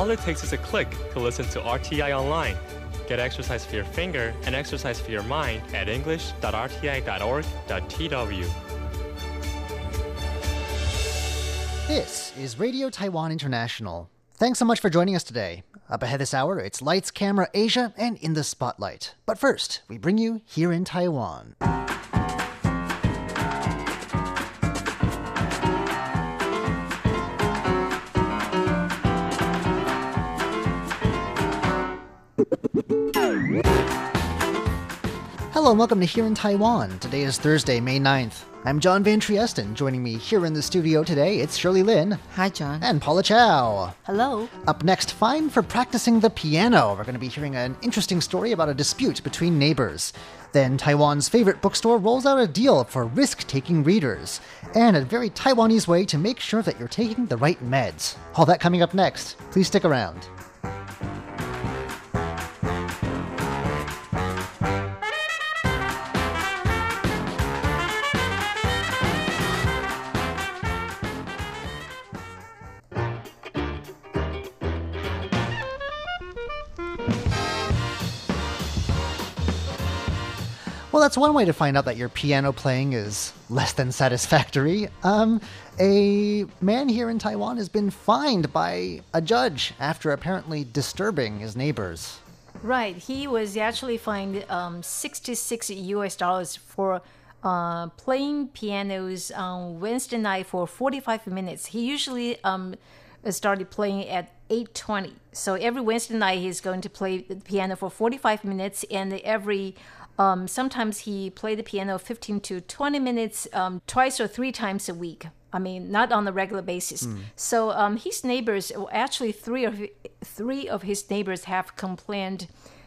All it takes is a click to listen to RTI online. Get exercise for your finger and exercise for your mind at english.rti.org.tw. This is Radio Taiwan International. Thanks so much for joining us today. Up ahead this hour, it's Lights, Camera, Asia, and In the Spotlight. But first, we bring you Here in Taiwan. Hello and welcome to Here in Taiwan. Today is Thursday, May 9th. I'm John Van Triesten. Joining me here in the studio today, it's Shirley Lin Hi, John. and Paula Chow. Hello. Up next, fine for practicing the piano. We're going to be hearing an interesting story about a dispute between neighbors. Then, Taiwan's favorite bookstore rolls out a deal for risk taking readers. And a very Taiwanese way to make sure that you're taking the right meds. All that coming up next. Please stick around. Well, that's one way to find out that your piano playing is less than satisfactory. Um, a man here in Taiwan has been fined by a judge after apparently disturbing his neighbors. Right. He was actually fined um, 66 US dollars for uh, playing pianos on Wednesday night for 45 minutes. He usually um, started playing at 8.20. So every Wednesday night he's going to play the piano for 45 minutes and every um, sometimes he played the piano 15 to 20 minutes um, twice or three times a week. I mean, not on a regular basis. So um, his neighbors, actually, three of three of his neighbors have complained.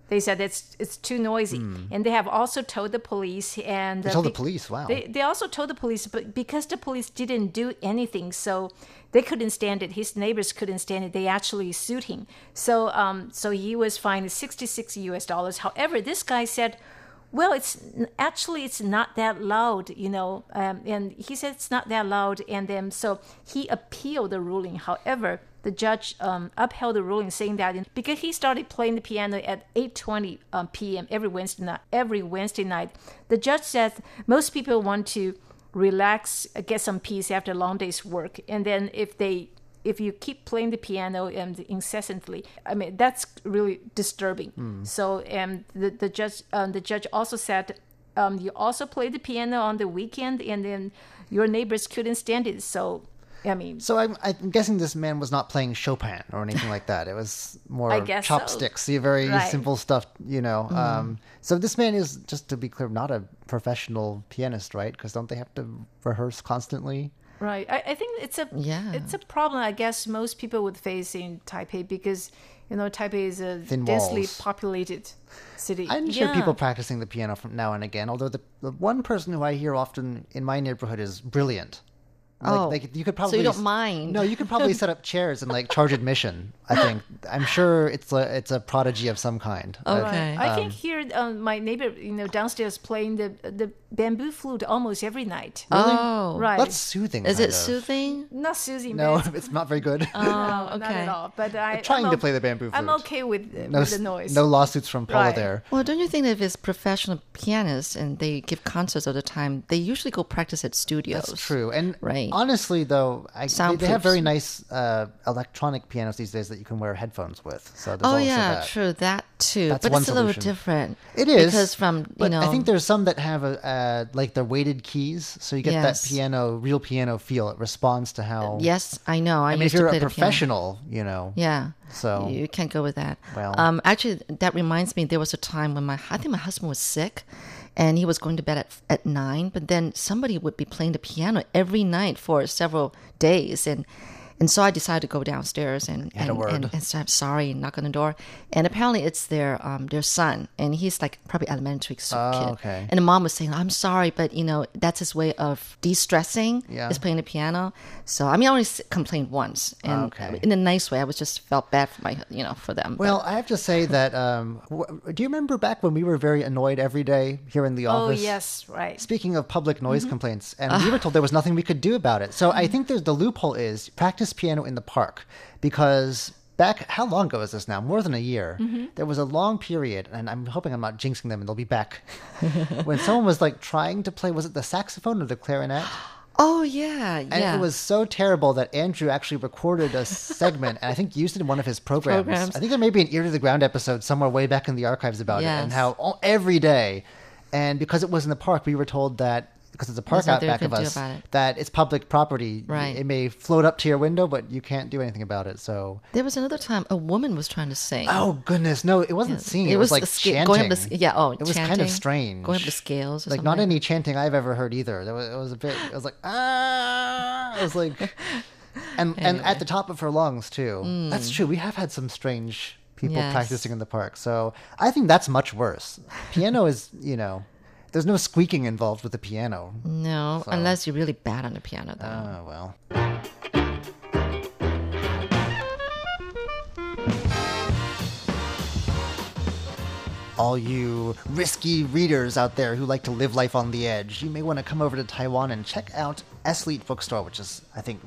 They said it's it's too noisy, and they have also told the police. And They uh, told the police, wow. They they also told the police, but because the police didn't do anything, so they couldn't stand it. His neighbors couldn't stand it. They actually sued him. So um so he was fined sixty six U.S. dollars. However, this guy said well it's actually it's not that loud you know um, and he said it's not that loud and then so he appealed the ruling. However the judge um, upheld the ruling saying that because he started playing the piano at 8.20 um, p.m every wednesday night every wednesday night. The judge said most people want to relax get some peace after a long day's work and then if they if you keep playing the piano and incessantly, I mean that's really disturbing. So, and the the judge um, the judge also said um, you also play the piano on the weekend, and then your neighbors couldn't stand it. So, I mean, So I'm, I'm guessing this man was not playing Chopin or anything like that. It was more I guess so. chopsticks, the very Right. simple stuff, you know. Um, so this man is, just to be clear, not a professional pianist, right? Because don't they have to rehearse constantly? Right? I, I think it's a Yeah. it's a problem. I guess most people would face in Taipei because you know Taipei is a Thin densely walls. populated city. I'm sure Yeah. people practicing the piano from now and again. Although the, the one person who I hear often in my neighborhood is brilliant. Like, Oh, like you could so probably you don't mind. No, you could probably set up chairs and like charge admission. I think I'm sure it's a it's a prodigy of some kind. Uh, Okay. I can hear um, my neighbor, you know, downstairs playing the the bamboo flute almost every night. Oh, Right. that's soothing. Is it of. soothing? Not Susie. No, but it's not very good. Oh, no, not okay. at all. But I, trying I'm trying to o- play the bamboo flute. I'm okay with, no, with the noise. no lawsuits from Paula Right. there. Well, don't you think that if it's professional pianists and they give concerts all the time, they usually go practice at studios? That's true. And Right. Honestly, though, I, they, they have very nice uh, electronic pianos these days that you can wear headphones with. So there's Oh yeah, that. true that too. That's but it's a little different. It is because from you but know. I think there's some that have a uh, like the weighted keys, so you get Yes. that piano, real piano feel. It responds to how. Yes, I know. I, I mean, if you're a professional, you know. Yeah. So- you can't go with that. Well- um, actually, that reminds me. There was a time when my I think my husband was sick, and he was going to bed at at nine. But then somebody would be playing the piano every night for several days, and and so I decided to go downstairs and had a and, word. and, and say I'm sorry and knock on the door. And apparently it's their um their son, and he's like probably elementary school Oh, kid. okay. And the mom was saying, "I'm sorry, but you know that's his way of de-stressing. Yeah. Is playing the piano." So I mean, I only complained once, and Okay. in a nice way. I was just felt bad for my, you know, for them. Well, I have to say that. Um, do you remember back when we were very annoyed every day here in the office? oh yes, right. Speaking of public Mm-hmm. noise complaints, and we were told there was nothing we could do about it. So I think there's the loophole is practice piano in the park because back. How long ago is this now? More than a year. Mm-hmm. There was a long period, and I'm hoping I'm not jinxing them, and they'll be back. when someone was like trying to play, was it the saxophone or the clarinet? Oh yeah, yeah. And yeah. it was so terrible that Andrew actually recorded a segment and I think used it in one of his programs. Programs. I think there may be an Ear to the Ground episode somewhere way back in the archives about it and how all, every day, and because it was in the park, we were told that because it's a park out back of us, it. that it's public property. Right. It may float up to your window, but you can't do anything about it. So. There was another time a woman was trying to sing. Oh goodness, no! It wasn't singing. It, was, like the sca- chanting. going up sc- yeah. Oh, it was kind of strange. Going up the scales. Or like not any chanting I've ever heard either. There was, it was a bit. It was like ah. It was like, and and at the top of her lungs too. That's true. We have had some strange people Mm. Yes. practicing in the park. So I think that's much worse. Piano is you know, there's no squeaking involved with the piano. No, unless you're really bad on the piano, though. Oh well. All you risky readers out there who like to live life on the edge, you may want to come over to Taiwan and check out Eslite Bookstore, which is, I think,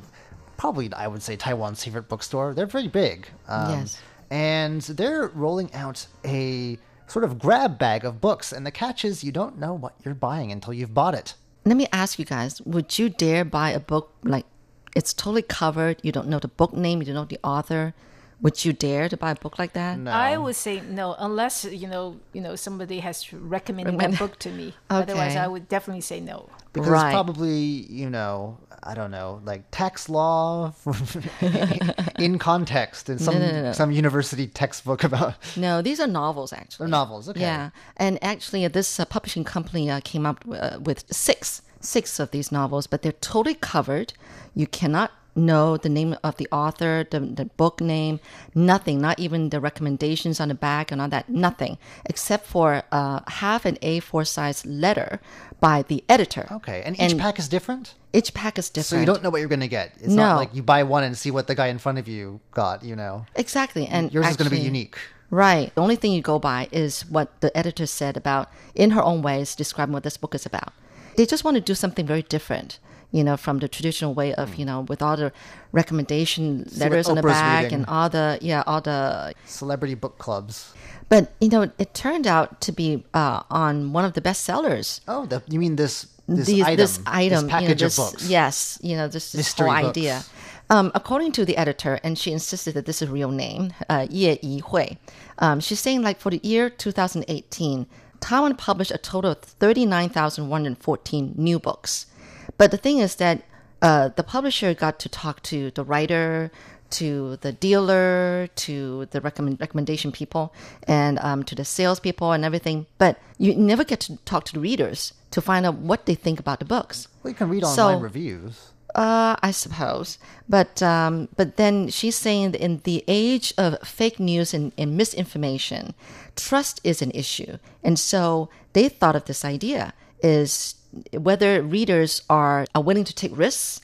probably, I would say, Taiwan's favorite bookstore. They're pretty big. Um, Yes. And they're rolling out a sort of grab bag of books, and the catch is you don't know what you're buying until you've bought it. Let me ask you guys: Would you dare buy a book like it's totally covered? You don't know the book name. You don't know the author. Would you dare to buy a book like that? No. I would say no, unless you know, you know, somebody has recommended Recommend- that book to me. Otherwise, I would definitely say no. because Right. probably you know I don't know like tax law in context in some no, no, no. some university textbook about No, these are novels actually. They're novels, okay. Yeah, and actually, uh, this uh, publishing company uh, came up uh, with six six of these novels, but they're totally covered. You cannot know the name of the author, the, the book name, nothing. Not even the recommendations on the back and all that. Nothing except for uh, half an A4 size letter by the editor. okay and each pack is different Each pack is different. so you don't know what you're gonna get it's not No. like you buy one and see what the guy in front of you got you know exactly, and yours is gonna be unique Right. The only thing you go by is what the editor said about, in her own ways, describing what this book is about. They just want to do something very different, you know, from the traditional way of, you know, with all the recommendation what letters on the back reading. and all the, yeah, all the. celebrity book clubs But, you know, it turned out to be uh, on one of the bestsellers. oh the, you mean this this These- item this item, this you know, package this- of books Yes, you know, this, this Mystery whole books. idea. Um, according to the editor, and she insisted that this is a real name, uh, Ye Yihui, um, she's saying like for the year 2018, Taiwan published a total of 39,114 new books. But the thing is that uh, the publisher got to talk to the writer, to the dealer, to the recommend, recommendation people, and um, to the salespeople and everything. But you never get to talk to the readers to find out what they think about the books. well you can read So- online reviews Uh, I suppose, but um, but then she's saying that in the age of fake news and, and misinformation, trust is an issue, and so they thought of this idea is whether readers are, are willing to take risks.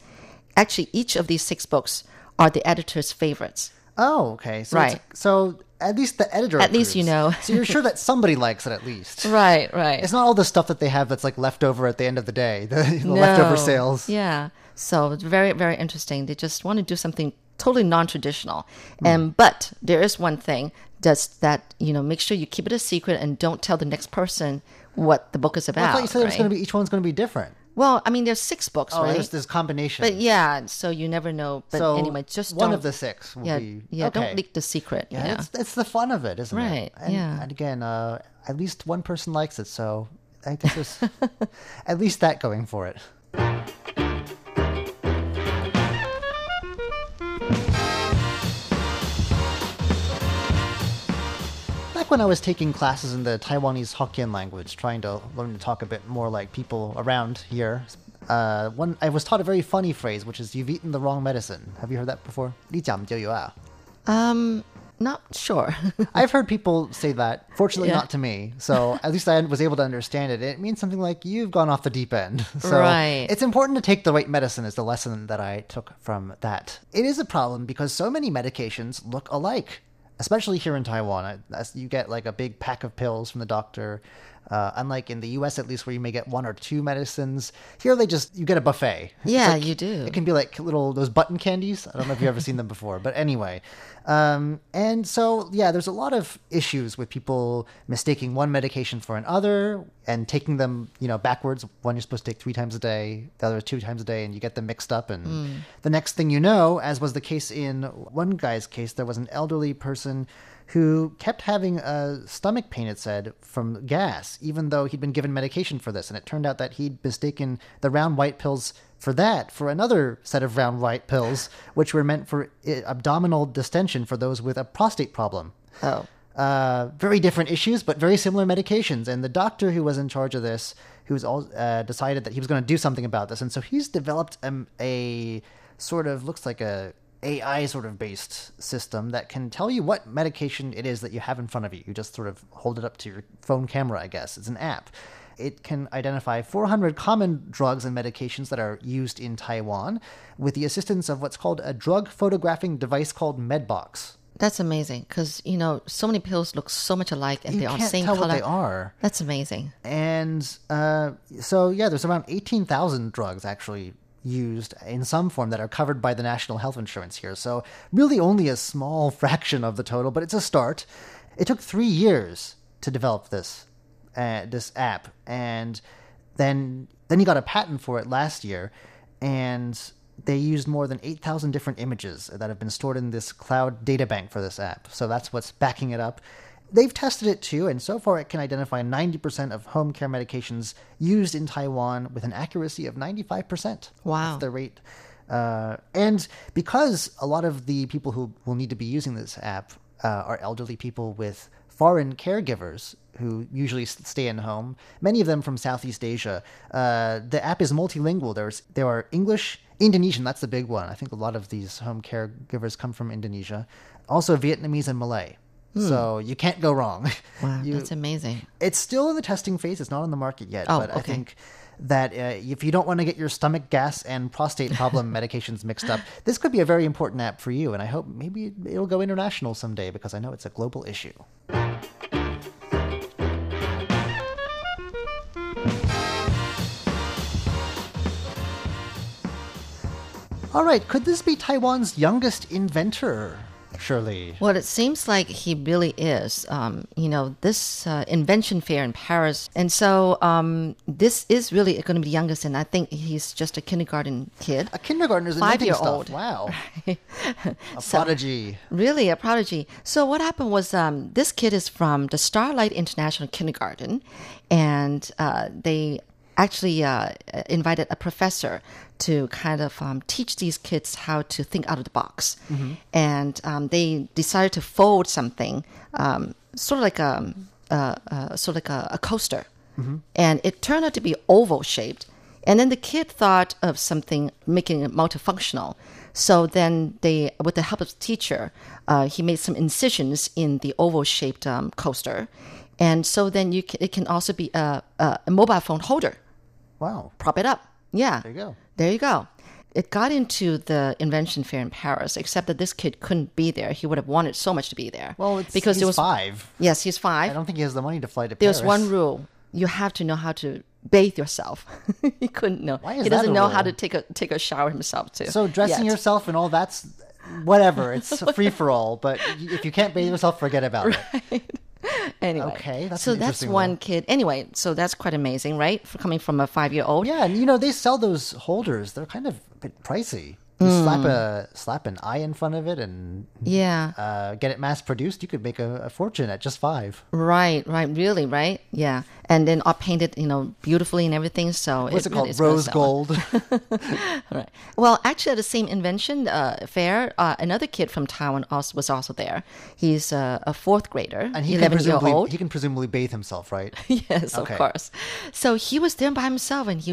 Actually, each of these six books are the editor's favorites. oh okay so Right. so at least the editor At least you know. so you're sure that somebody likes it at least Right, right. It's not all the stuff that they have that's like left over at the end of the day, the, the leftover sales. Yeah. So it's very, very interesting. They just want to do something totally non-traditional. Hmm. And but there is one thing that's that you know make sure you keep it a secret and don't tell the next person what the book is about. I thought you said it was going to be each one's going to be different. Well, I mean, there's six books, Oh, right? there's this combination. But yeah, so you never know. But so anyway, just one of the six will yeah, be yeah. okay. Don't leak the secret. Yeah, know? it's, it's the fun of it, isn't Right, it? And, yeah. And again, uh, at least one person likes it, so I think there's at least that going for it. when I was taking classes in the Taiwanese Hokkien language, trying to learn to talk a bit more like people around here, uh, one I was taught a very funny phrase, which is "You've eaten the wrong medicine." Have you heard that before? 你讲就有啊. Um, not sure. I've heard people say that. Fortunately, Yeah. not to me. So at least I was able to understand it. It means something like you've gone off the deep end. So Right. it's important to take the right medicine. Is the lesson that I took from that. It is a problem because so many medications look alike, especially here in Taiwan. I- you get like a big pack of pills from the doctor, Uh, unlike in the U.S., at least, where you may get one or two medicines, here they just you get a buffet. Yeah, like- you do. It can be like little those button candies. I don't know if you've ever seen them before, but anyway. Um, and so yeah, there's a lot of issues with people mistaking one medication for another and taking them, you know, backwards. One you're supposed to take three times a day, the other two times a day, and you get them mixed up. And the next thing you know, as was the case in one guy's case, there was an elderly person who kept having a stomach pain, it said, from gas, even though he'd been given medication for this. And it turned out that he'd mistaken the round white pills for that for another set of round white pills, which were meant for abdominal distension for those with a prostate problem. Oh. Uh, very different issues, but very similar medications. And the doctor who was in charge of this, who was all, uh, decided that he was going to do something about this, and so he's developed um, a sort of looks like a AI sort of based system that can tell you what medication it is that you have in front of you. You just sort of hold it up to your phone camera, I guess. It's an app. It can identify 400 common drugs and medications that are used in Taiwan with the assistance of what's called a drug photographing device called Medbox. That's amazing because you know so many pills look so much alike and You they are can't same tell color. what they are. That's amazing. And uh, so, yeah, there's around 18,000 drugs actually used in some form that are covered by the national health insurance here. So, really only a small fraction of the total, but it's a start. It took three years to develop this uh, this app, and then then he got a patent for it last year, and they used more than 8,000 different images that have been stored in this cloud data bank for this app. So that's what's backing it up. They've tested it too, and so far it can identify 90% of home care medications used in Taiwan with an accuracy of 95%. Wow. That's the rate. Uh, and because a lot of the people who will need to be using this app uh, are elderly people with foreign caregivers who usually stay in home, many of them from Southeast Asia, uh, the app is multilingual. There's there are English, Indonesian. That's the big one. I think a lot of these home caregivers come from Indonesia. Also Vietnamese and Malay. So you can't go wrong. Wow, You- that's amazing. it's still in the testing phase. It's not on the market yet. Oh, but I okay. think that uh, if you don't want to get your stomach gas and prostate problem medications mixed up, this could be a very important app for you. And I hope maybe it'll go international someday because I know it's a global issue. All right, could this be Taiwan's youngest inventor? Shirley. Well, it seems like he really is. Um, you know, this uh, invention fair in Paris, and so um, this is really going to be the youngest, and I think he's just a kindergarten kid. A kindergartner's inventing Five-year-old. stuff. Wow. a prodigy. Really, a prodigy. So what happened was um, this kid is from the Starlight International Kindergarten, and uh, they actually uh, invited a professor to kind of um, teach these kids how to think out of the box. And um, they decided to fold something, um, sort of like a, uh, uh, sort of like a, a coaster, and it turned out to be oval shaped. And then the kid thought of something making it multifunctional. So then they, with the help of the teacher, uh, he made some incisions in the oval-shaped um, coaster, and so then you can, it can also be a, a mobile phone holder. Wow. Prop it up. Yeah. There you go. There you go. It got into the invention fair in Paris, except that this kid couldn't be there. He would have wanted so much to be there. Well, it's because he's there was five. Yes, he's five. I don't think he has the money to fly to There's Paris. There's one rule: you have to know how to bathe yourself. he couldn't know. Why is he doesn't a know how to take a take a shower himself too. So dressing yet. yourself and all that's whatever. It's free for all. But if you can't bathe yourself, forget about it. anyway. Okay, that's so that's interesting one kid. Anyway, so that's quite amazing, right? For coming from a five year old. Yeah, and you know they sell those holders. They're kind of a bit pricey. You Hmm. slap a slap an eye in front of it and Yeah. uh, get it mass produced. You could make a, a fortune at just five. Right, right, really, right? Yeah. And then all painted, you know, beautifully and everything. So What's it, really called? Rose gold. Right. Well, actually, at the same invention uh, fair, uh, another kid from Taiwan also, was also there. He's uh, a fourth grader, and he can 11 year presumably old. he can presumably bathe himself, right? yes, Okay. of course. So he was there by himself, and he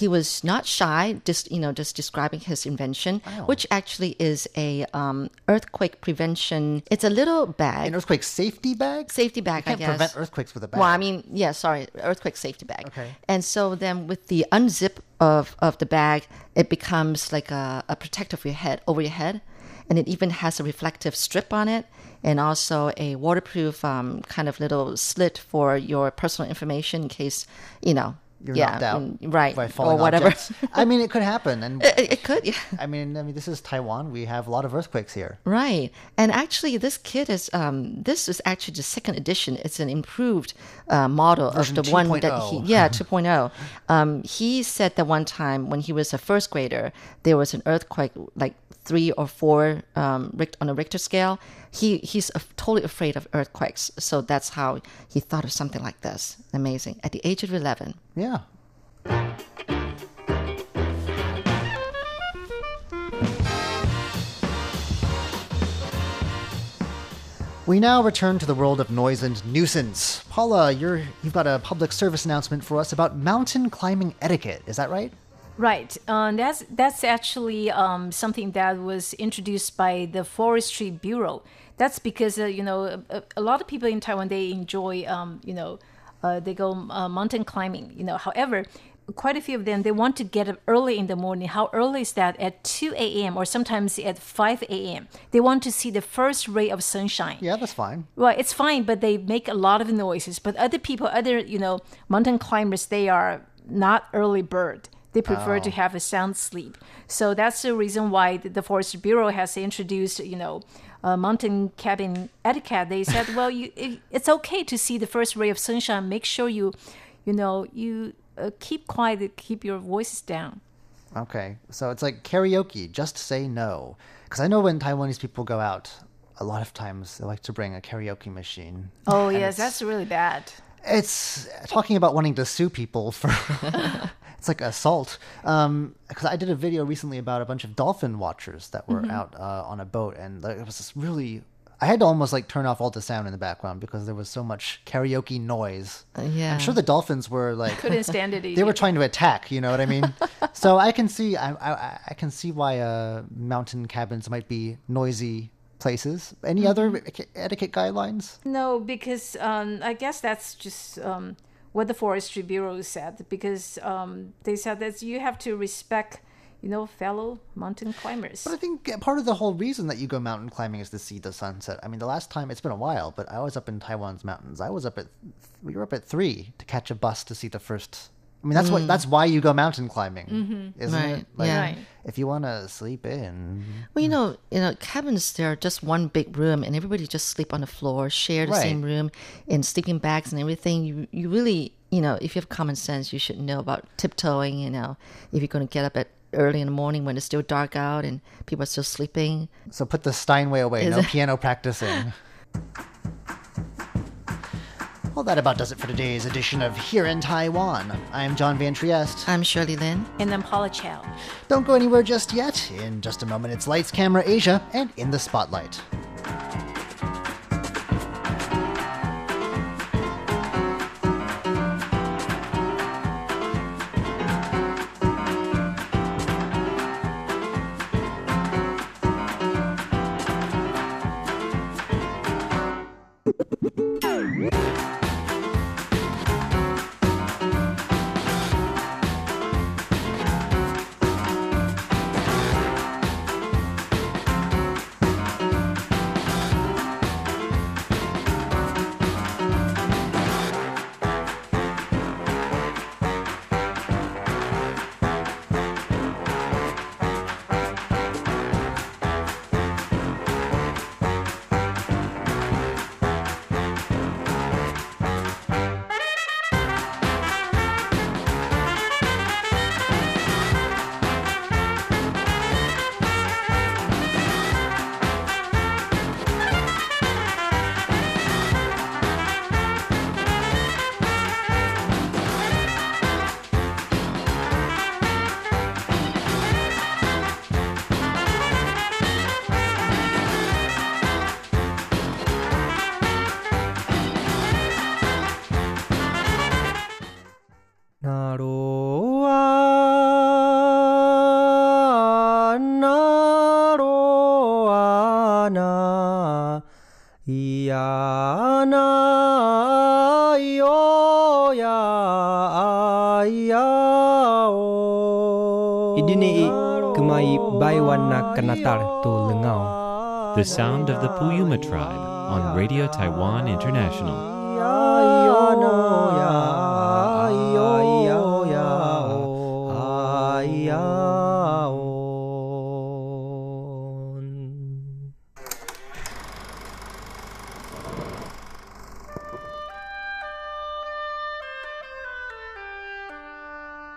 he was not shy, just you know, just describing his invention, which actually is a um, earthquake prevention. It's a little bag, An earthquake safety bag. safety bag. You can't I guess. prevent earthquakes with a bag. Well, I mean, yeah, sorry, earthquake safety bag. Okay. And so then with the unzip of, of the bag, it becomes like a, a protector for your head, over your head. and it even has a reflective strip on it, and also a waterproof um, kind of little slit for your personal information in case you know. You're yeah, knocked out right, by falling or whatever. I mean, it could happen, and it, it could, yeah. I mean, I mean, this is Taiwan. We have a lot of earthquakes here. Right. And actually, this kit is, um, this is actually the second edition. It's an improved uh, model Version of the one that he, yeah, 2.0. Um, he said that one time when he was a first grader, there was an earthquake like three or four um, on a Richter scale. He, he's totally afraid of earthquakes. So that's how he thought of something like this. Amazing. At the age of 11. Yeah. We now return to the world of noise and nuisance. Paula, you're you've got a public service announcement for us about mountain climbing etiquette. Is that right? Right. Um, that's that's actually um, something that was introduced by the Forestry Bureau. That's because uh, you know a, a lot of people in Taiwan they enjoy um, you know uh, they go uh, mountain climbing. You know, however. Quite a few of them, they want to get up early in the morning. How early is that? At 2 a.m. or sometimes at 5 a.m. They want to see the first ray of sunshine. Yeah, that's fine. Well, it's fine, but they make a lot of noises. But other people, other you know, mountain climbers, they are not early bird. They prefer to have a sound sleep. So that's the reason why the, the Forest Bureau has introduced, you know, uh, mountain cabin etiquette. They said, well, you it, it's okay to see the first ray of sunshine. Make sure you, you know, you uh, keep quiet, keep your voices down. Okay, so it's like karaoke. Just say no, because I know when Taiwanese people go out, a lot of times they like to bring a karaoke machine. Oh yes, that's really bad. It's talking about wanting to sue people for. it's like assault. Um, Because I did a video recently about a bunch of dolphin watchers that were out uh, on a boat, and like, it was this really. I had to almost like turn off all the sound in the background because there was so much karaoke noise. yeah. I'm sure the dolphins were like Couldn't stand it. they were trying to attack. You know what I mean? so I can see I, I I can see why uh, mountain cabins might be noisy places. Any other etiquette- etiquette guidelines? No, because um, I guess that's just um, what the Forestry Bureau said. Because um, they said that you have to respect, you know, fellow mountain climbers. But I think part of the whole reason that you go mountain climbing is to see the sunset. I mean, the last time it's been a while, but I was up in Taiwan's mountains. I was up at we were up at three to catch a bus to see the first. I mean, that's what mm. that's why you go mountain climbing, mm-hmm. isn't Right, it? Like, yeah. Right. If you want to sleep in, Well, you know, you know, cabins they're just one big room, and everybody just sleep on the floor, share the Right. same room, and sleeping bags and everything. You you really, you know, if you have common sense, you should know about tiptoeing. You know, if you're going to get up at early in the morning when it's still dark out and people are still sleeping. so put the Steinway away. Is no it- piano practicing. Well, that about does it for today's edition of Here in Taiwan. I'm John Van Trieste. I'm Shirley Lin. and I'm Paula Chow. Don't go anywhere just yet. In just a moment, it's Lights, Camera, Asia, and In the Spotlight. The sound of the Puyuma tribe on Radio Taiwan International.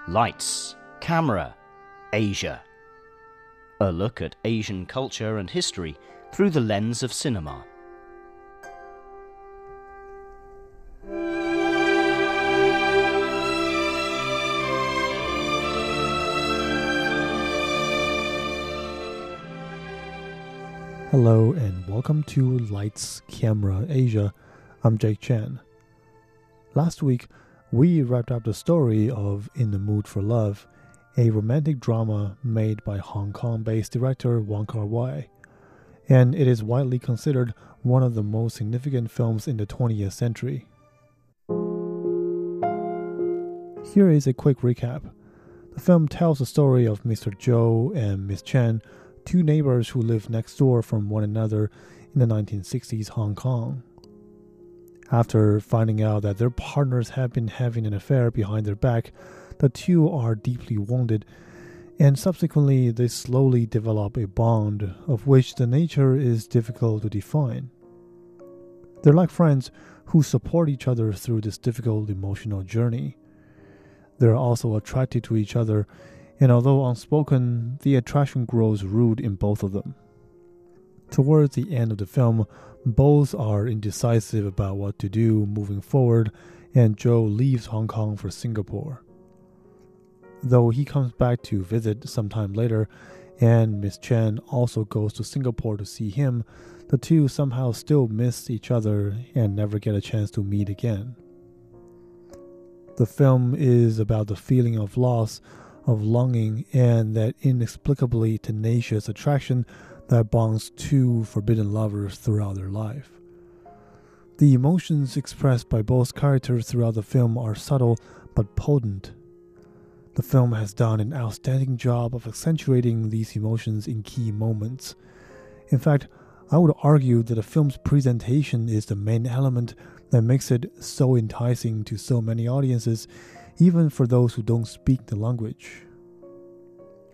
Lights, Camera, Asia. A look at Asian culture and history through the lens of cinema. Hello and welcome to Lights Camera Asia. I'm Jake Chan. Last week, we wrapped up the story of In the Mood for Love, a romantic drama made by Hong Kong based director Wong Kar Wai, and it is widely considered one of the most significant films in the 20th century. Here is a quick recap. The film tells the story of Mr. Zhou and Miss Chen two neighbors who lived next door from one another in the 1960s Hong Kong. After finding out that their partners have been having an affair behind their back, the two are deeply wounded, and subsequently they slowly develop a bond of which the nature is difficult to define. They're like friends who support each other through this difficult emotional journey. They're also attracted to each other and although unspoken, the attraction grows rude in both of them. Towards the end of the film, both are indecisive about what to do moving forward, and Zhou leaves Hong Kong for Singapore. Though he comes back to visit sometime later, and Miss Chen also goes to Singapore to see him, the two somehow still miss each other and never get a chance to meet again. The film is about the feeling of loss of longing and that inexplicably tenacious attraction that bonds two forbidden lovers throughout their life. The emotions expressed by both characters throughout the film are subtle but potent. The film has done an outstanding job of accentuating these emotions in key moments. In fact, I would argue that the film's presentation is the main element that makes it so enticing to so many audiences even for those who don't speak the language.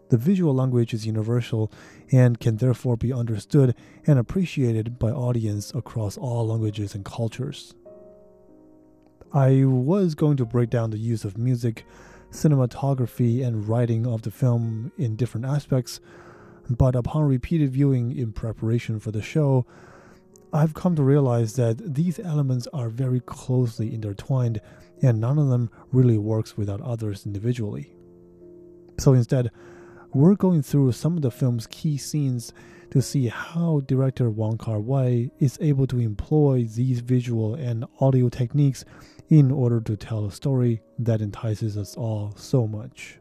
The visual language is universal and can therefore be understood and appreciated by audience across all languages and cultures. I was going to break down the use of music, cinematography, and writing of the film in different aspects, but upon repeated viewing in preparation for the show, I've come to realize that these elements are very closely intertwined and none of them really works without others individually. So instead, we're going through some of the film's key scenes to see how director Wong Kar Wai is able to employ these visual and audio techniques in order to tell a story that entices us all so much.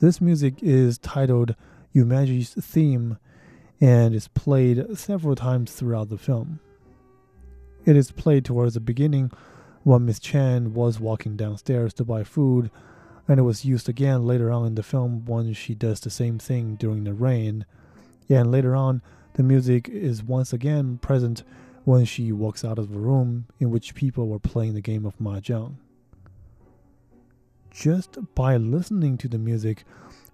This music is titled Yumeji's theme and is played several times throughout the film. It is played towards the beginning when Miss Chen was walking downstairs to buy food, and it was used again later on in the film when she does the same thing during the rain. And later on, the music is once again present when she walks out of the room in which people were playing the game of mahjong. Just by listening to the music,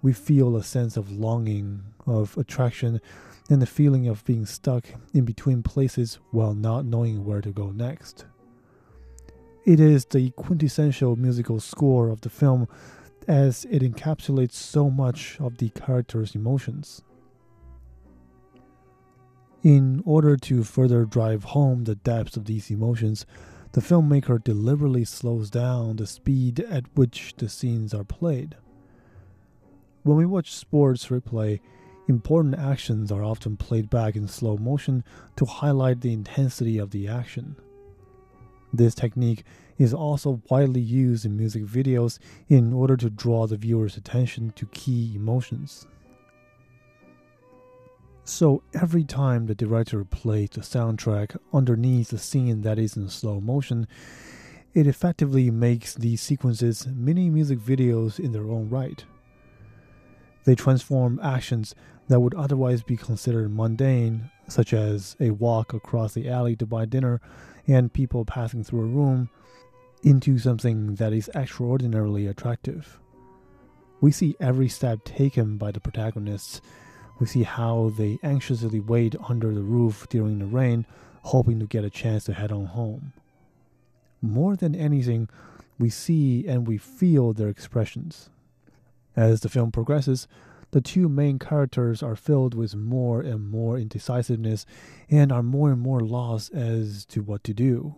we feel a sense of longing, of attraction, and the feeling of being stuck in between places while not knowing where to go next. It is the quintessential musical score of the film as it encapsulates so much of the character's emotions. In order to further drive home the depths of these emotions, the filmmaker deliberately slows down the speed at which the scenes are played. When we watch sports replay, important actions are often played back in slow motion to highlight the intensity of the action. This technique is also widely used in music videos in order to draw the viewer's attention to key emotions. So every time the director plays the soundtrack underneath the scene that is in slow motion, it effectively makes these sequences mini music videos in their own right. They transform actions that would otherwise be considered mundane, such as a walk across the alley to buy dinner and people passing through a room, into something that is extraordinarily attractive. We see every step taken by the protagonists. We see how they anxiously wait under the roof during the rain, hoping to get a chance to head on home. More than anything, we see and we feel their expressions. As the film progresses, the two main characters are filled with more and more indecisiveness and are more and more lost as to what to do.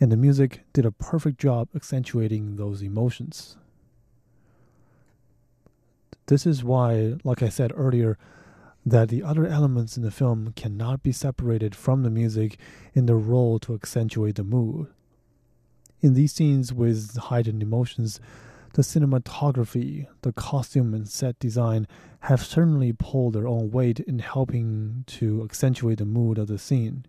And the music did a perfect job accentuating those emotions. This is why, like I said earlier, that the other elements in the film cannot be separated from the music in their role to accentuate the mood. In these scenes with heightened emotions, the cinematography, the costume, and set design have certainly pulled their own weight in helping to accentuate the mood of the scene.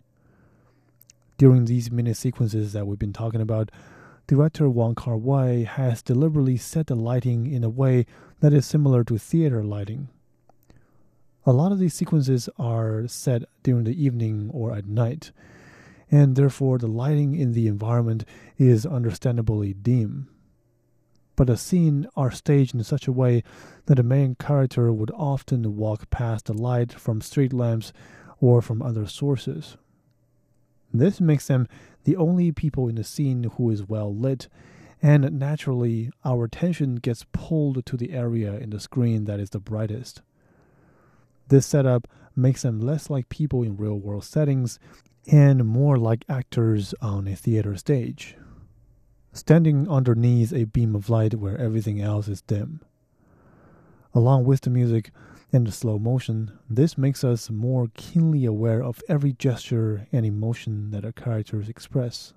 During these mini sequences that we've been talking about, director Wong Kar Wai has deliberately set the lighting in a way that is similar to theater lighting. A lot of these sequences are set during the evening or at night, and therefore the lighting in the environment is understandably dim. But the scene are staged in such a way that the main character would often walk past the light from street lamps or from other sources. This makes them the only people in the scene who is well lit, and naturally, our attention gets pulled to the area in the screen that is the brightest. This setup makes them less like people in real world settings and more like actors on a theater stage, standing underneath a beam of light where everything else is dim. Along with the music and the slow motion, this makes us more keenly aware of every gesture and emotion that our characters express.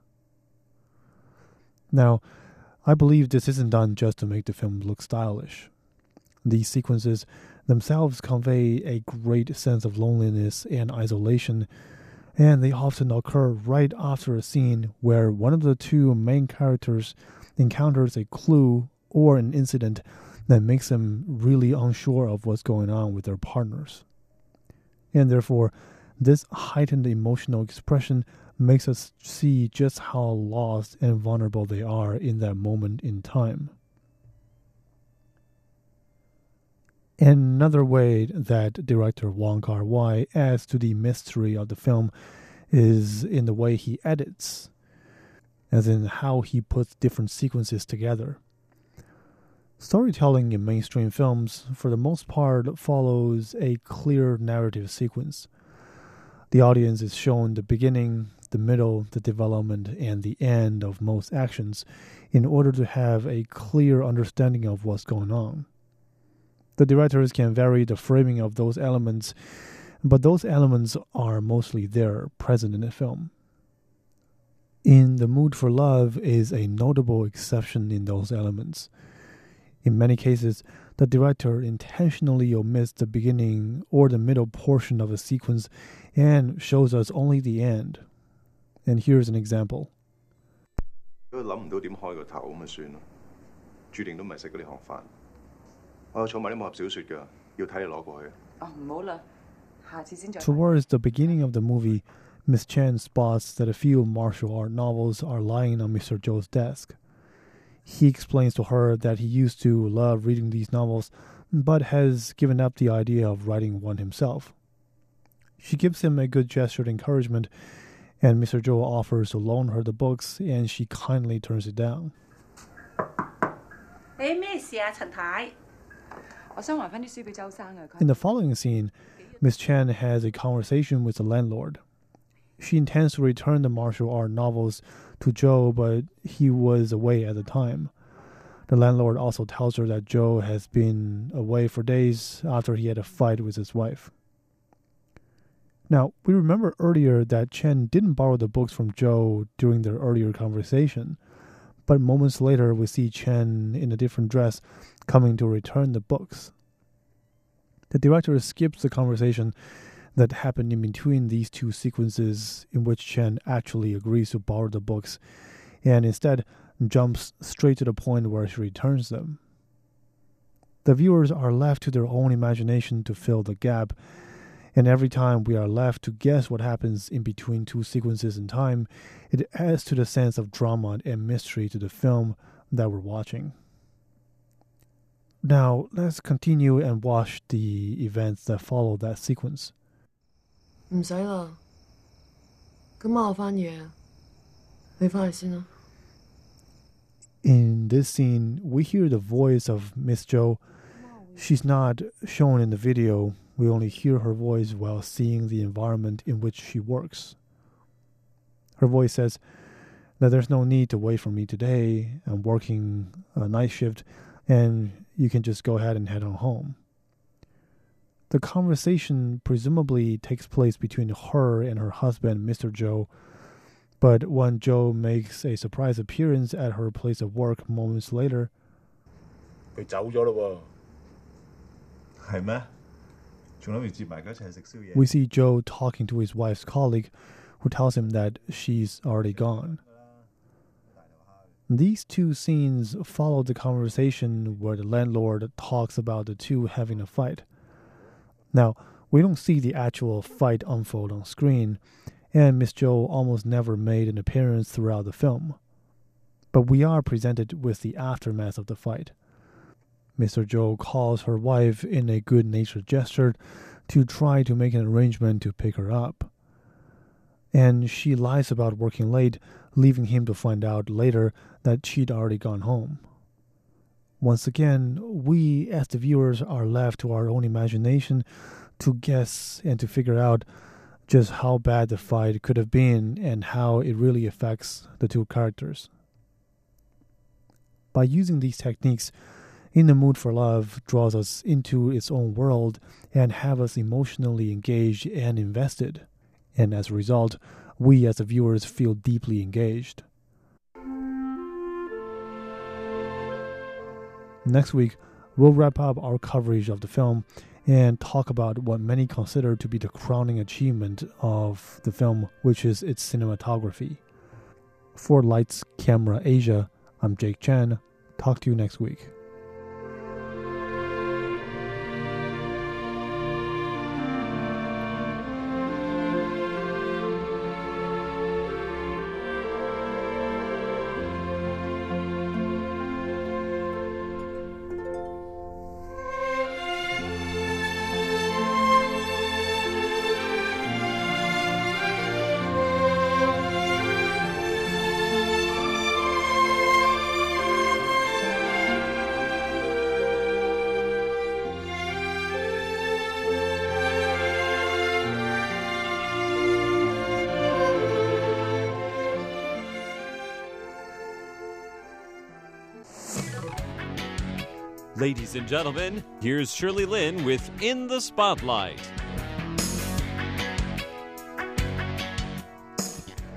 Now, I believe this isn't done just to make the film look stylish. These sequences themselves convey a great sense of loneliness and isolation and they often occur right after a scene where one of the two main characters encounters a clue or an incident that makes them really unsure of what's going on with their partners. And therefore, this heightened emotional expression makes us see just how lost and vulnerable they are in that moment in time. Another way that director Wong Kar Wai adds to the mystery of the film is in the way he edits, as in how he puts different sequences together. Storytelling in mainstream films, for the most part, follows a clear narrative sequence. The audience is shown the beginning, the middle, the development, and the end of most actions in order to have a clear understanding of what's going on. The directors can vary the framing of those elements, but those elements are mostly there, present in the film. In The Mood for Love is a notable exception in those elements. In many cases, the director intentionally omits the beginning or the middle portion of a sequence and shows us only the end. And here's an example. 如果谂唔到点开个头咁咪算咯，注定都唔系食嗰啲学饭。 Towards the beginning of the movie, Miss Chan spots that a few martial art novels are lying on Mr. Zhou's desk. He explains to her that he used to love reading these novels, but has given up the idea of writing one himself. She gives him a good gesture of encouragement, and Mr. Zhou offers to loan her the books, and she kindly turns it down. 你咩事啊，陳太？In the following scene, Miss Chen has a conversation with the landlord. She intends to return the martial art novels to Zhou, but he was away at the time. The landlord also tells her that Zhou has been away for days after he had a fight with his wife. Now, we remember earlier that Chen didn't borrow the books from Zhou during their earlier conversation, but moments later we see Chen in a different dress coming to return the books. The director skips the conversation that happened in between these two sequences in which Chen actually agrees to borrow the books and instead jumps straight to the point where she returns them. The viewers are left to their own imagination to fill the gap, and every time we are left to guess what happens in between two sequences in time, it adds to the sense of drama and mystery to the film that we're watching. Now, let's continue and watch the events that follow that sequence. In this scene, we hear the voice of Miss Zhou. She's not shown in the video. We only hear her voice while seeing the environment in which she works. Her voice says that there's no need to wait for me today. I'm working a night shift and you can just go ahead and head on home. The conversation presumably takes place between her and her husband, Mr. Zhou, but when Zhou makes a surprise appearance at her place of work moments later, we see Zhou talking to his wife's colleague, who tells him that she's already gone. These two scenes follow the conversation where the landlord talks about the two having a fight. Now, we don't see the actual fight unfold on screen, and Miss Zhou almost never made an appearance throughout the film. But we are presented with the aftermath of the fight. Mr. Zhou calls her wife in a good natured gesture to try to make an arrangement to pick her up. And she lies about working late, leaving him to find out later that she'd already gone home. Once again, we as the viewers are left to our own imagination to guess and to figure out just how bad the fight could have been and how it really affects the two characters. By using these techniques, In the Mood for Love draws us into its own world and have us emotionally engaged and invested. And as a result, we as the viewers feel deeply engaged. Next week, we'll wrap up our coverage of the film and talk about what many consider to be the crowning achievement of the film, which is its cinematography. For Lights Camera Asia, I'm Jake Chen. Talk to you next week. Ladies and gentlemen, here's Shirley Lin with In the Spotlight.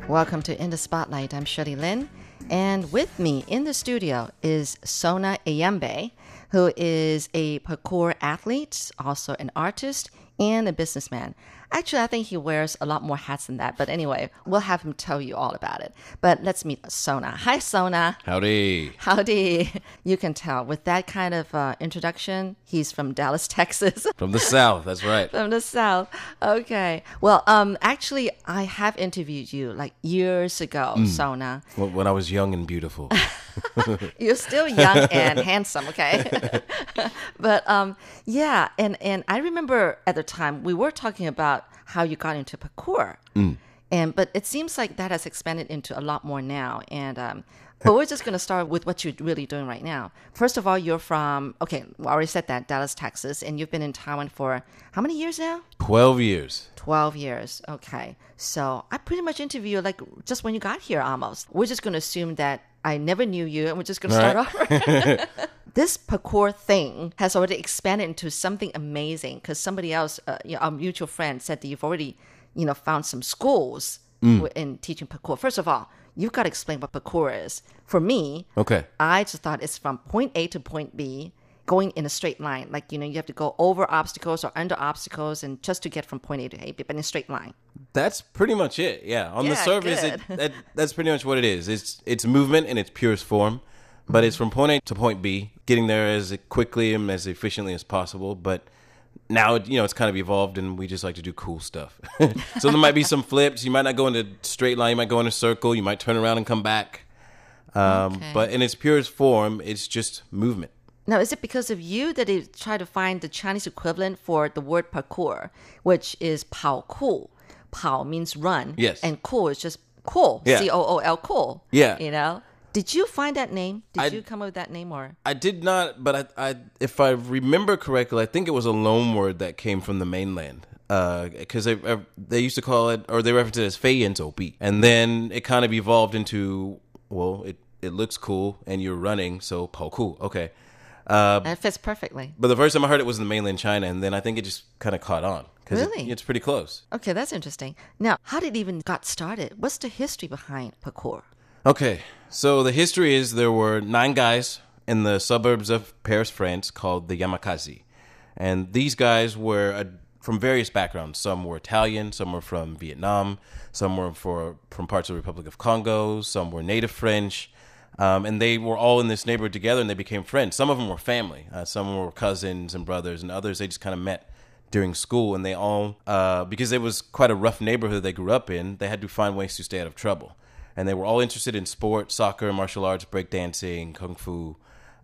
Welcome to In the Spotlight. I'm Shirley Lin. And with me in the studio is Sona Ayambe, who is a parkour athlete, also an artist, and a businessman. Actually, I think he wears a lot more hats than that. But anyway, we'll have him tell you all about it. But let's meet Sona. Hi, Sona. Howdy. Howdy. You can tell with that kind of uh, introduction, he's from Dallas, Texas. From the South, that's right. from the South. Okay. Well, um, actually, I have interviewed you like years ago, Mm. Sona. When when I was young and beautiful. You're still young and handsome, okay? but um, yeah, and and I remember at the time we were talking about how you got into parkour, Mm. and but it seems like that has expanded into a lot more now. And um, but we're just gonna start with what you're really doing right now. First of all, you're from okay, we already said that Dallas, Texas, and you've been in Taiwan for how many years now? 12 years. 12 years. Okay. So I pretty much interviewed you like just when you got here almost. We're just going to assume that I never knew you and we're just going to start right. over. this parkour thing has already expanded into something amazing because somebody else, uh, you know, our mutual friend, said that you've already, you know, found some schools Mm. in teaching parkour. First of all, you've got to explain what parkour is. For me, Okay. I just thought it's from point A to point B, going in a straight line. Like, you know, you have to go over obstacles or under obstacles and just to get from point A to A, but in a straight line. That's pretty much it. Yeah, on the surface, it, that, that's pretty much what it is. It's it's movement in its purest form, but it's from point A to point B, getting there as quickly and as efficiently as possible. But now, you know, it's kind of evolved, and we just like to do cool stuff. so there might be some flips. You might not go in a straight line. You might go in a circle. You might turn around and come back. Um, Okay. But in its purest form, it's just movement. Now, is it because of you that they try to find the Chinese equivalent for the word parkour, which is 跑酷? Pao means run. Yes. And cool is just cool. Yeah. C O O L cool. Yeah. You know? Did you find that name? Did I- you come up with that name or? I did not, but I, I, if I remember correctly, I think it was a loan word that came from the mainland. Because they uh, they used to call it, or they referenced it as Fei And then it kind of evolved into, well, it, it looks cool and you're running, so Ku. Okay. Uh, it fits perfectly. but the first time I heard it was in mainland China, and then I think it just kind of caught on. 'cause it- it's pretty close. Okay, that's interesting. Now, how did it even got started? What's the history behind parkour? Okay, so the history is there were nine guys in the suburbs of Paris, France, called the Yamakasi, and these guys were uh, from various backgrounds. Some were Italian, some were from Vietnam, some were for, from parts of the Republic of Congo, some were native French, um, and they were all in this neighborhood together, and they became friends. Some of them were family, uh, some were cousins and brothers, and others. They just kind of met during school, and they all uh, because it was quite a rough neighborhood they grew up in, they had to find ways to stay out of trouble and they were all interested in sport, soccer, martial arts, breakdancing, kung fu,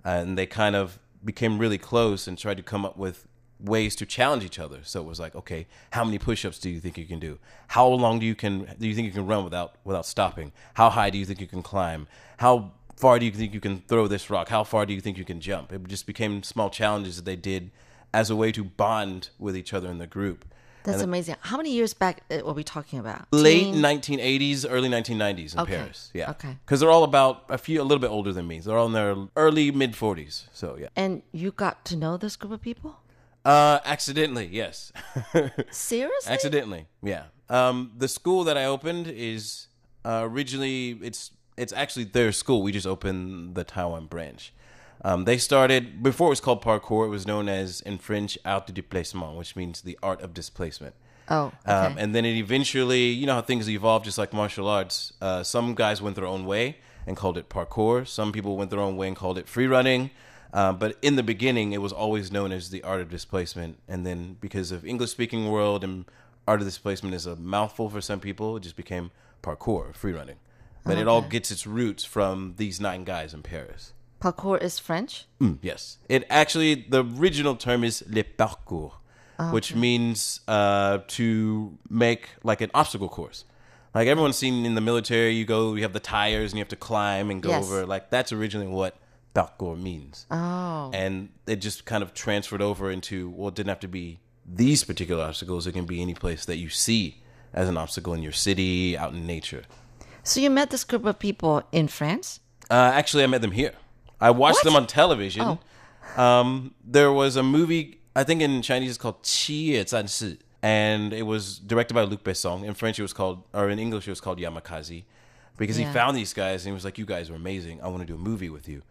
uh, and they kind of became really close and tried to come up with ways to challenge each other. So it was like, okay, how many push-ups do you think you can do? How long do you can do you think you can run without without stopping? How high do you think you can climb? How far do you think you can throw this rock? How far do you think you can jump? It just became small challenges that they did as a way to bond with each other in the group. That's And amazing. How many years back uh, were we talking about? late Teen? 1980s, early 1990s in Okay. Paris. Yeah. Okay. Because they're all about a few, a little bit older than me. They're all in their early mid 40s. So yeah. And you got to know this group of people? Uh, accidentally, yes. Seriously? accidentally, yeah. Um, the school that I opened is uh, originally it's it's actually their school. We just opened the Taiwan branch. Um, they started before it was called parkour. It was known as in French art de déplacement, which means the art of displacement. Oh, Um, and then it eventually, you know how things evolve, just like martial arts. Uh, some guys went their own way and called it parkour. Some people went their own way and called it free running. Uh, but in the beginning, it was always known as the art of displacement. And then because of English speaking world and art of displacement is a mouthful for some people, it just became parkour, free running. But it all gets its roots from these nine guys in Paris. Parkour is French? Mm, yes. It actually, the original term is le parcours, which means uh, to make like an obstacle course. Like everyone's seen in the military, you go, you have the tires and you have to climb and go Yes. over. Like that's originally what parcours means. Oh. And it just kind of transferred over into, well, it didn't have to be these particular obstacles. It can be any place that you see as an obstacle in your city, out in nature. So you met this group of people in France? Uh, actually, I met them here. I watched what? them on television. Oh. Um, there was a movie I think in Chinese it's called Qie and it was directed by Luc Besson. In French it was called, or in English it was called Yamakasi, because yeah. he found these guys and he was like, "You guys are amazing. I want to do a movie with you."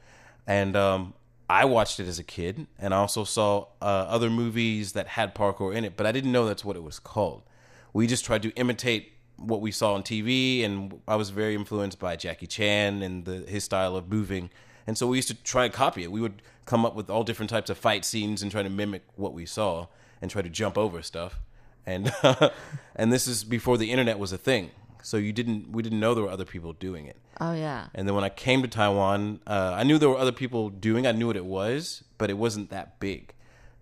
And um, I watched it as a kid, and I also saw uh, other movies that had parkour in it, but I didn't know that's what it was called. We just tried to imitate what we saw on TV, and I was very influenced by Jackie Chan and the, his style of moving and so we used to try and copy it. We would come up with all different types of fight scenes and try to mimic what we saw and try to jump over stuff. And and this is before the internet was a thing, so you didn't we didn't know there were other people doing it. Oh, yeah. And then when I came to Taiwan, uh, I knew there were other people doing. I knew what it was, but it wasn't that big.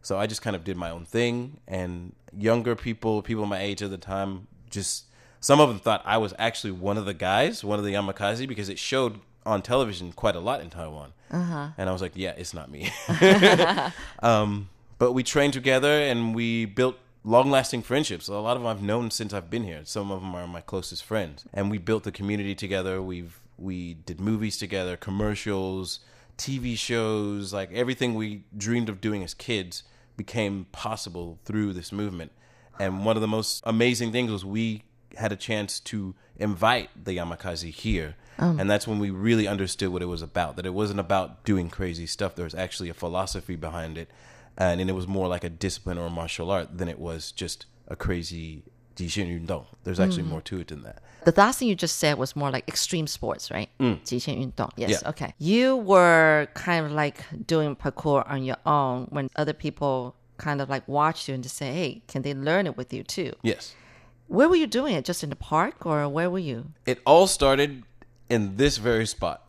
So I just kind of did my own thing. And younger people, people my age at the time, just some of them thought I was actually one of the guys, one of the Yamakasi, because it showed on television quite a lot in Taiwan. Uh-huh. And I was like, yeah, it's not me. um, but we trained together and we built long lasting friendships. A lot of them I've known since I've been here. Some of them are my closest friends. And we built the community together. We've we did movies together, commercials, TV shows, like everything we dreamed of doing as kids became possible through this movement. And one of the most amazing things was we had a chance to invite the Yamakasi here. Um. And that's when we really understood what it was about. That it wasn't about doing crazy stuff. There was actually a philosophy behind it. And, and it was more like a discipline or a martial art than it was just a crazy Jixin There's actually mm. more to it than that. The last thing you just said was more like extreme sports, right? Mm. Yes. Yeah. Okay. You were kind of like doing parkour on your own when other people kind of like watched you and just say, hey, can they learn it with you too? Yes. Where were you doing it? Just in the park, or where were you? It all started in this very spot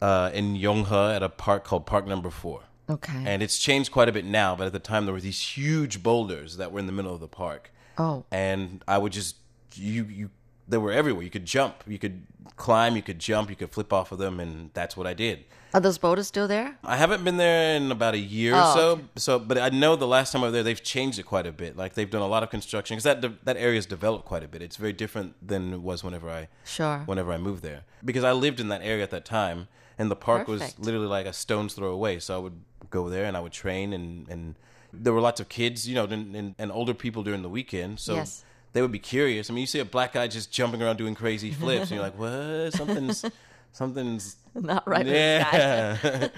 uh, in Yonghe at a park called Park Number Four. Okay. And it's changed quite a bit now, but at the time there were these huge boulders that were in the middle of the park. Oh. And I would just you you they were everywhere. You could jump, you could climb, you could jump, you could flip off of them, and that's what I did. Are those boulders still there? I haven't been there in about a year Oh, or so. okay. So, but I know the last time I was there, they've changed it quite a bit. Like they've done a lot of construction because that de- that area's developed quite a bit. It's very different than it was whenever I Sure. whenever I moved there because I lived in that area at that time, and the park Perfect. was literally like a stone's throw away. So I would go there and I would train, and and there were lots of kids, you know, and, and, and older people during the weekend. So. Yes. They would be curious. I mean, you see a black guy just jumping around doing crazy flips, and you're like, "What? Something's, something's Not right Yeah.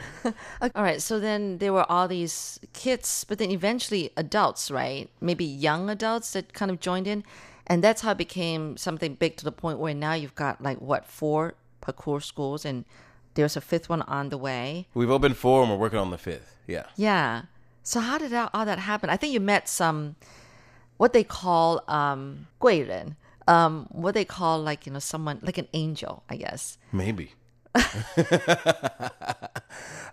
All right. So then there were all these kids, but then eventually adults, right? Maybe young adults that kind of joined in. And that's how it became something big to the point where now you've got like what, four parkour schools and there's a fifth one on the way. We've opened four and we're working on the fifth. Yeah. Yeah. So how did all that happen? I think you met some, what they call um, 贵人, um, what they call like, you know, someone, like an angel, I guess. Maybe. uh,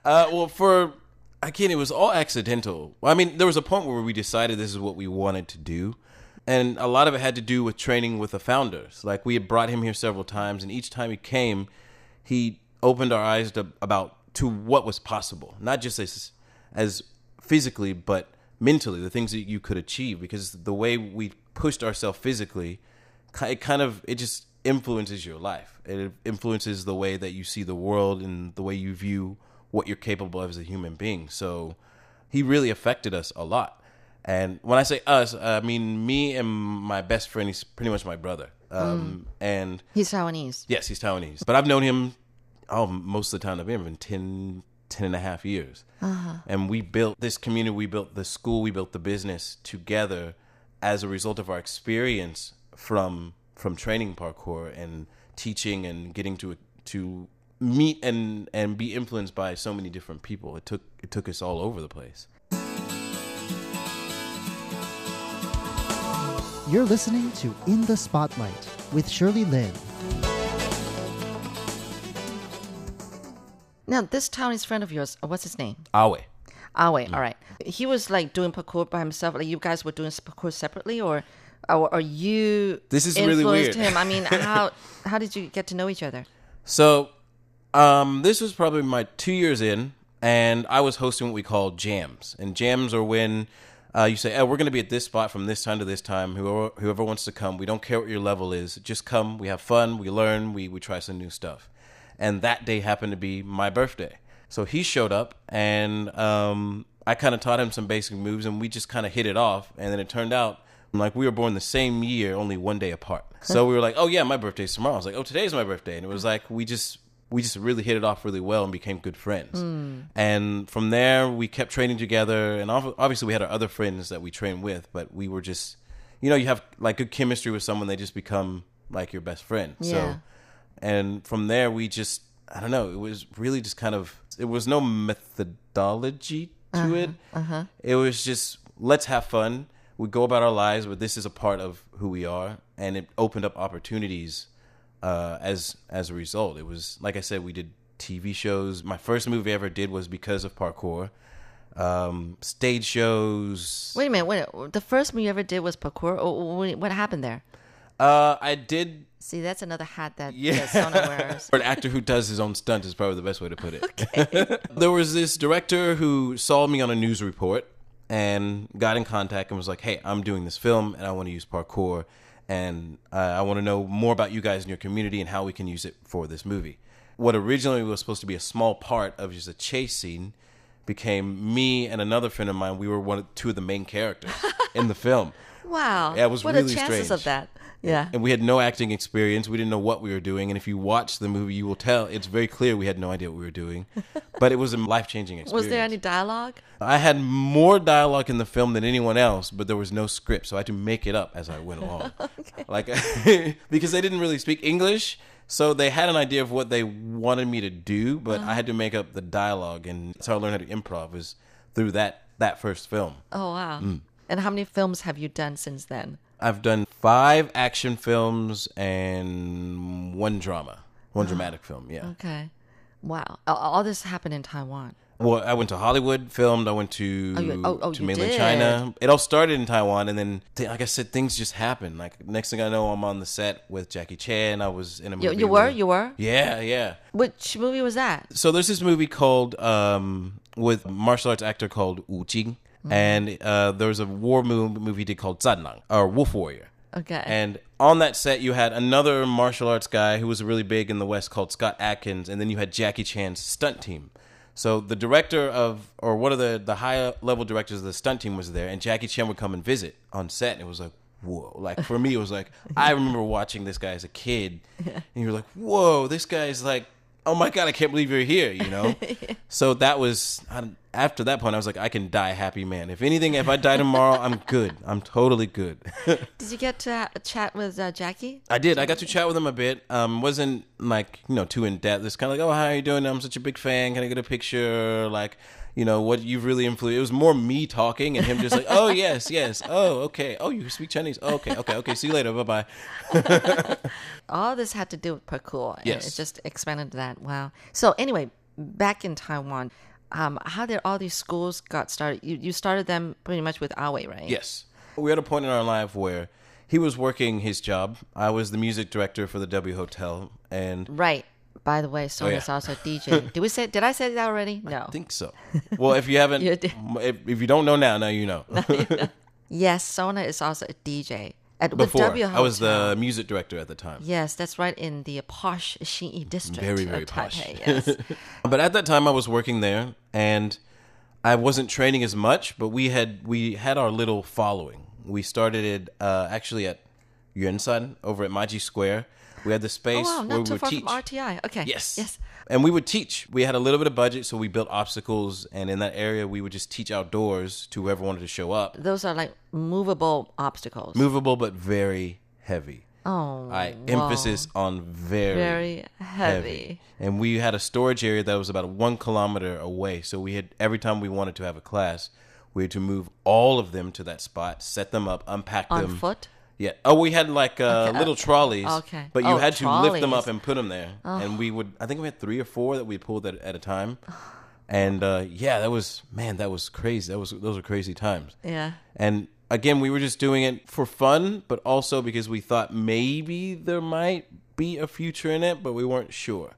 well, for again, it was all accidental. I mean, there was a point where we decided this is what we wanted to do, and a lot of it had to do with training with the founders. Like we had brought him here several times, and each time he came, he opened our eyes to, about to what was possible, not just as as physically, but mentally, the things that you could achieve. Because the way we pushed ourselves physically, it kind of it just influences your life. It influences the way that you see the world and the way you view what you're capable of as a human being. So he really affected us a lot. And when I say us, I mean me and my best friend. He's pretty much my brother. Um, And He's Taiwanese. Yes, he's Taiwanese. But I've known him oh, most of the time I've been here, 10, 10 and a half years. Uh-huh. And we built this community, we built the school, we built the business together as a result of our experience from from training parkour and teaching and getting to to meet and and be influenced by so many different people. It took it took us all over the place. You're listening to In the Spotlight with Shirley Lin. Now, this Taiwanese friend of yours, uh, what's his name? Awe. Awe, all right. He was like doing parkour by himself. Like you guys were doing parkour separately, or, or, or you? This is really weird. him. I mean, how how did you get to know each other? So, um, this was probably my two years in, and I was hosting what we call jams. And jams are when uh, you say, "Oh, we're going to be at this spot from this time to this time. Whoever whoever wants to come, we don't care what your level is. Just come. We have fun. We learn. We we try some new stuff." And that day happened to be my birthday, so he showed up, and um, I kind of taught him some basic moves, and we just kind of hit it off. And then it turned out. Like we were born the same year, only one day apart. So we were like, "Oh yeah, my birthday's tomorrow." I was like, "Oh, today's my birthday," and it was like we just we just really hit it off really well and became good friends. Mm. And from there, we kept training together. And obviously, we had our other friends that we trained with, but we were just, you know, you have like good chemistry with someone, they just become like your best friend. Yeah. So, and from there, we just, I don't know, it was really just kind of, it was no methodology to Uh-huh, it. uh-huh. It was just, let's have fun. We go about our lives, but this is a part of who we are. And it opened up opportunities uh, as as a result. It was like I said, we did TV shows. My first movie I ever did was because of parkour. Um, stage shows. Wait a minute. Wait, the first movie you ever did was parkour. What happened there? Uh, I did. See, that's another hat that, Yeah. that Sona wears. Or an actor who does his own stunt is probably the best way to put it. there was this director who saw me on a news report and got in contact and was like, "Hey, I'm doing this film and I want to use parkour, and uh, I want to know more about you guys in your community and how we can use it for this movie." What originally was supposed to be a small part of just a chase scene became me and another friend of mine. We were one of two of the main characters in the film. Wow. Yeah, it was what really are the chances strange. of that? Yeah. And we had no acting experience. We didn't know what we were doing. And if you watch the movie, you will tell it's very clear we had no idea what we were doing. but it was a life changing experience. Was there any dialogue? I had more dialogue in the film than anyone else, but there was no script, so I had to make it up as I went along. Like because they didn't really speak English, so they had an idea of what they wanted me to do, but I had to make up the dialogue, and that's how I learned how to improv is through that that first film. Oh wow. Mm. And how many films have you done since then? I've done five action films and one drama, one dramatic film. Yeah. Okay. Wow. All, this happened in Taiwan. Well, I went to Hollywood, filmed. I went to Oh, you- oh, oh, to mainland did. China. It all started in Taiwan, and then, th- like I said, things just happened. Like next thing I know, I'm on the set with Jackie Chan. I was in a movie. You, you were? with- You were? Yeah, yeah. Which movie was that? So there's this movie called um, with martial arts actor called Wu Jing, Mm-hmm. and uh, there was a war movie, movie he did called Zhan Lang or Wolf Warrior. Okay. And on that set, you had another martial arts guy who was really big in the West called Scott Adkins, and then you had Jackie Chan's stunt team. So the director of, or one of the the high level directors of the stunt team was there, and Jackie Chan would come and visit on set, and it was like, whoa! Like for me, it was like I remember watching this guy as a kid, and you're like, whoa, this guy's like, oh my god, I can't believe you're here, you know. So that was I- after that point, I was like, I can die a happy man. If anything, if I die tomorrow, I'm good. I'm totally good. Did you get to ha- chat with uh, Jackie? I did. I got to chat with him a bit. Um, wasn't like you know too in depth. It's kind of like, oh, how are you doing? I'm such a big fan. Can I get a picture? Like, you know, what you've really influenced. It was more me talking and him just like, oh yes, yes, oh okay, oh you speak Chinese. Oh, okay, okay, okay. See you later. Bye bye. All this had to do with parkour. Yes. It just expanded that. Wow. So anyway, back in Taiwan, um, how did all these schools got started? You, you started them pretty much with Aoi, right? Yes. We had a point in our life where he was working his job. I was the music director for the W Hotel, and Right. By the way, Sona's Oh, yeah. also a DJ. Did we say? Did I say that already? No. I think so. Well, if you haven't, You if, if you don't know now, now you know. Yes, Sona is also a DJ at Before I was the music director at the time. Yes, that's right in the posh Xinyi district. Very, very posh. Taipei, Yes. but at that time, I was working there, and I wasn't training as much. But we had we had our little following. We started it uh, actually at Yuanshan over at Maji Square. We had the space oh wow, where not too far teach. from RTI. Okay. Yes. Yes. And we would teach. We had a little bit of budget, so we built obstacles, and in that area, we would just teach outdoors to whoever wanted to show up. Those are like movable obstacles. Movable, but very heavy. Oh, I wow. emphasis on very, Very heavy. And we had a storage area that was about one kilometer away. So we had every time we wanted to have a class, we had to move all of them to that spot, set them up, unpack On them on foot? Yeah. Oh, we had like uh, Okay, little uh, trolleys. okay. But you Oh, had to lift them up and put them there, Oh. and we would. I think we had three or four that we pulled at, at a time. And uh, yeah, that was man, that was crazy. That was those were crazy times. Yeah. And again, we were just doing it for fun, but also because we thought maybe there might be a future in it, but we weren't sure.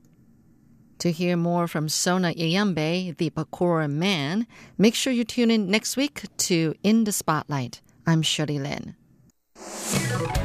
To hear more from Sona Iyambe, the parkour man, make sure you tune in next week to In the Spotlight. I'm Shirley Lin. Thank you